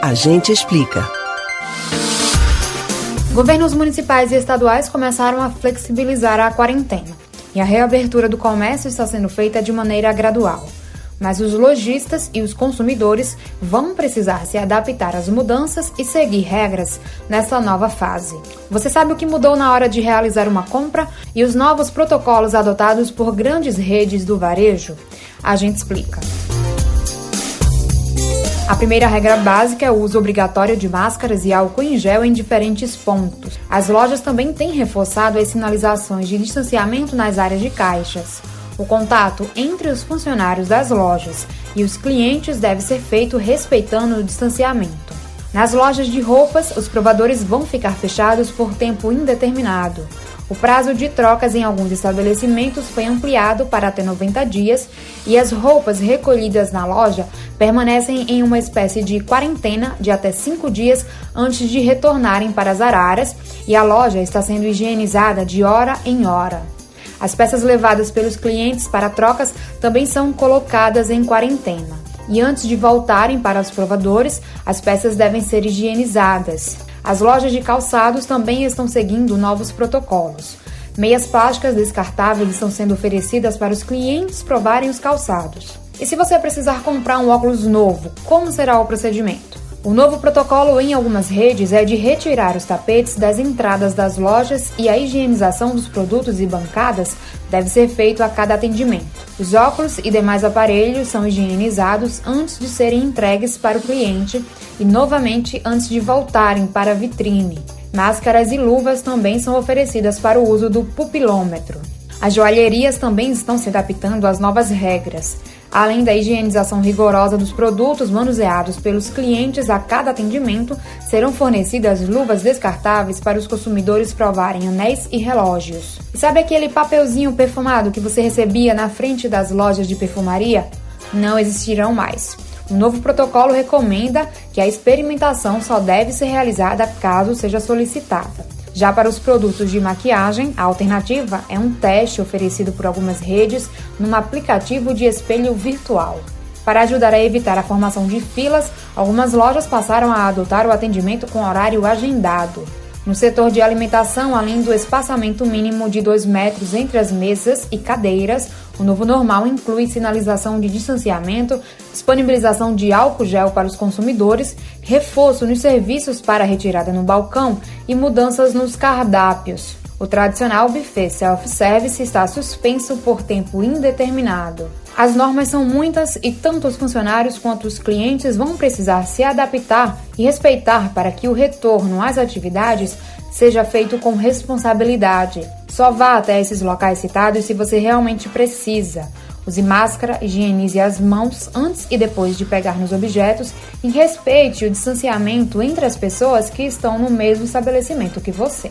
A gente explica. Governos municipais e estaduais começaram a flexibilizar a quarentena e a reabertura do comércio está sendo feita de maneira gradual. Mas os lojistas e os consumidores vão precisar se adaptar às mudanças e seguir regras nessa nova fase. Você sabe o que mudou na hora de realizar uma compra e os novos protocolos adotados por grandes redes do varejo? A gente explica. A primeira regra básica é o uso obrigatório de máscaras e álcool em gel em diferentes pontos. As lojas também têm reforçado as sinalizações de distanciamento nas áreas de caixas. O contato entre os funcionários das lojas e os clientes deve ser feito respeitando o distanciamento. Nas lojas de roupas, os provadores vão ficar fechados por tempo indeterminado. O prazo de trocas em alguns estabelecimentos foi ampliado para até 90 dias e as roupas recolhidas na loja permanecem em uma espécie de quarentena de até 5 dias antes de retornarem para as araras e a loja está sendo higienizada de hora em hora. As peças levadas pelos clientes para trocas também são colocadas em quarentena. E antes de voltarem para os provadores, as peças devem ser higienizadas. As lojas de calçados também estão seguindo novos protocolos. Meias plásticas descartáveis estão sendo oferecidas para os clientes provarem os calçados. E se você precisar comprar um óculos novo, como será o procedimento? O novo protocolo em algumas redes é de retirar os tapetes das entradas das lojas e a higienização dos produtos e bancadas deve ser feito a cada atendimento. Os óculos e demais aparelhos são higienizados antes de serem entregues para o cliente e novamente antes de voltarem para a vitrine. Máscaras e luvas também são oferecidas para o uso do pupilômetro. As joalherias também estão se adaptando às novas regras. Além da higienização rigorosa dos produtos manuseados pelos clientes a cada atendimento, serão fornecidas luvas descartáveis para os consumidores provarem anéis e relógios. E sabe aquele papelzinho perfumado que você recebia na frente das lojas de perfumaria? Não existirão mais. O novo protocolo recomenda que a experimentação só deve ser realizada caso seja solicitada. Já para os produtos de maquiagem, a alternativa é um teste oferecido por algumas redes num aplicativo de espelho virtual. Para ajudar a evitar a formação de filas, algumas lojas passaram a adotar o atendimento com horário agendado. No setor de alimentação, além do espaçamento mínimo de 2 metros entre as mesas e cadeiras, o novo normal inclui sinalização de distanciamento, disponibilização de álcool gel para os consumidores, reforço nos serviços para retirada no balcão e mudanças nos cardápios. O tradicional buffet self-service está suspenso por tempo indeterminado. As normas são muitas e tanto os funcionários quanto os clientes vão precisar se adaptar e respeitar para que o retorno às atividades seja feito com responsabilidade. Só vá até esses locais citados se você realmente precisa. Use máscara, higienize as mãos antes e depois de pegar nos objetos e respeite o distanciamento entre as pessoas que estão no mesmo estabelecimento que você.